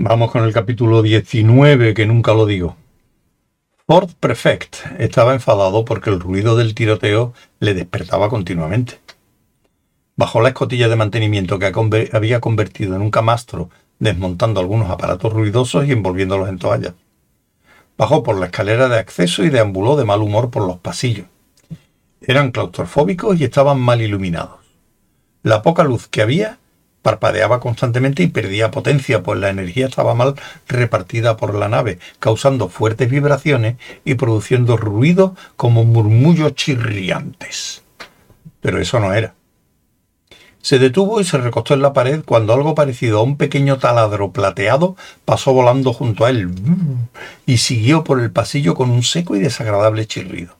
Vamos con el capítulo 19, que nunca lo digo. Ford Prefect estaba enfadado porque el ruido del tiroteo le despertaba continuamente. Bajó la escotilla de mantenimiento que había convertido en un camastro, desmontando algunos aparatos ruidosos y envolviéndolos en toallas. Bajó por la escalera de acceso y deambuló de mal humor por los pasillos. Eran claustrofóbicos y estaban mal iluminados. La poca luz que había parpadeaba constantemente y perdía potencia, pues la energía estaba mal repartida por la nave, causando fuertes vibraciones y produciendo ruido como murmullos chirriantes. Pero eso no era. Se detuvo y se recostó en la pared cuando algo parecido a un pequeño taladro plateado pasó volando junto a él y siguió por el pasillo con un seco y desagradable chirrido.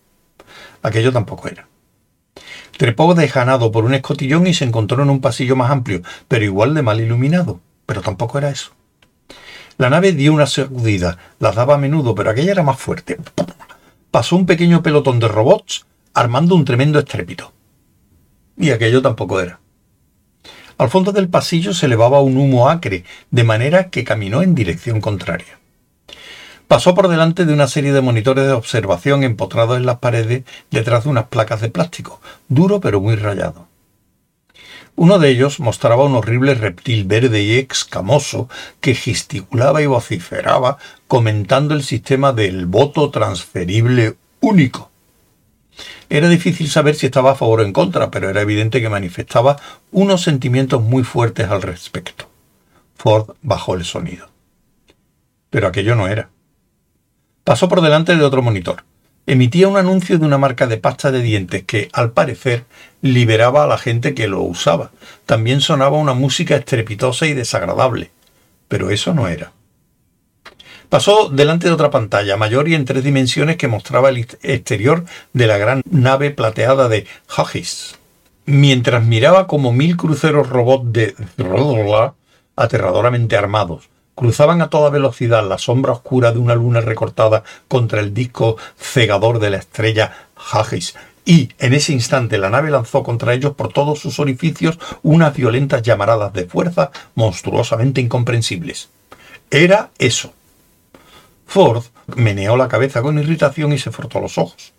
Aquello tampoco era. Trepó dejanado por un escotillón y se encontró en un pasillo más amplio, pero igual de mal iluminado. Pero tampoco era eso. La nave dio una sacudida, las daba a menudo, pero aquella era más fuerte. Pasó un pequeño pelotón de robots armando un tremendo estrépito. Y aquello tampoco era. Al fondo del pasillo se elevaba un humo acre, de manera que caminó en dirección contraria. Pasó por delante de una serie de monitores de observación empotrados en las paredes detrás de unas placas de plástico, duro pero muy rayado. Uno de ellos mostraba un horrible reptil verde y escamoso que gesticulaba y vociferaba comentando el sistema del voto transferible único. Era difícil saber si estaba a favor o en contra, pero era evidente que manifestaba unos sentimientos muy fuertes al respecto. Ford bajó el sonido. Pero aquello no era. Pasó por delante de otro monitor. Emitía un anuncio de una marca de pasta de dientes que, al parecer, liberaba a la gente que lo usaba. También sonaba una música estrepitosa y desagradable. Pero eso no era. Pasó delante de otra pantalla mayor y en tres dimensiones que mostraba el exterior de la gran nave plateada de Huggies. Mientras miraba como mil cruceros robots de aterradoramente armados cruzaban a toda velocidad la sombra oscura de una luna recortada contra el disco cegador de la estrella Huggies y en ese instante la nave lanzó contra ellos por todos sus orificios unas violentas llamaradas de fuerza monstruosamente incomprensibles. Era eso, Ford meneó la cabeza con irritación y se frotó los ojos.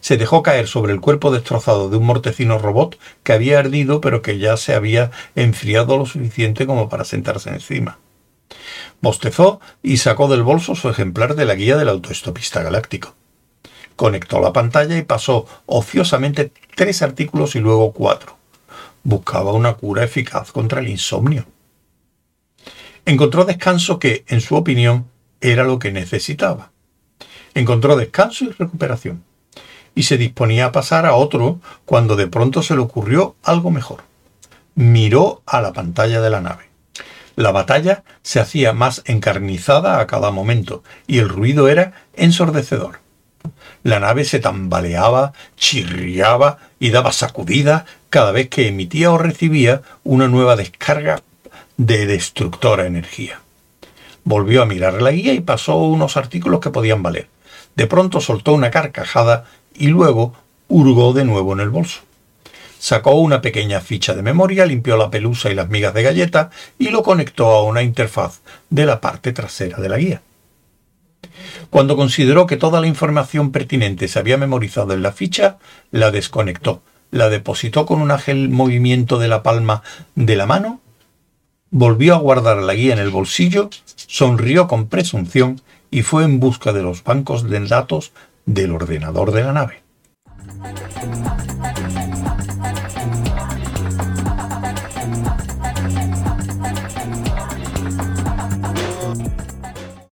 Se dejó caer sobre el cuerpo destrozado de un mortecino robot que había ardido pero que ya se había enfriado lo suficiente como para sentarse encima. Bostezó y sacó del bolso su ejemplar de la guía del autoestopista galáctico. Conectó la pantalla y pasó ociosamente tres artículos y luego cuatro. Buscaba una cura eficaz contra el insomnio. Encontró descanso que, en su opinión, era lo que necesitaba. Encontró descanso y recuperación, y se disponía a pasar a otro cuando de pronto se le ocurrió algo mejor. Miró a la pantalla de la nave. La batalla se hacía más encarnizada a cada momento, y el ruido era ensordecedor. La nave se tambaleaba, chirriaba y daba sacudida cada vez que emitía o recibía una nueva descarga de destructora energía. Volvió a mirar la guía y pasó unos artículos que podían valer. De pronto soltó una carcajada y luego hurgó de nuevo en el bolso. Sacó una pequeña ficha de memoria, limpió la pelusa y las migas de galleta y lo conectó a una interfaz de la parte trasera de la guía. Cuando consideró que toda la información pertinente se había memorizado en la ficha, la desconectó, la depositó con un ágil movimiento de la palma de la mano volvió a guardar la guía en el bolsillo, sonrió con presunción y fue en busca de los bancos de datos del ordenador de la nave.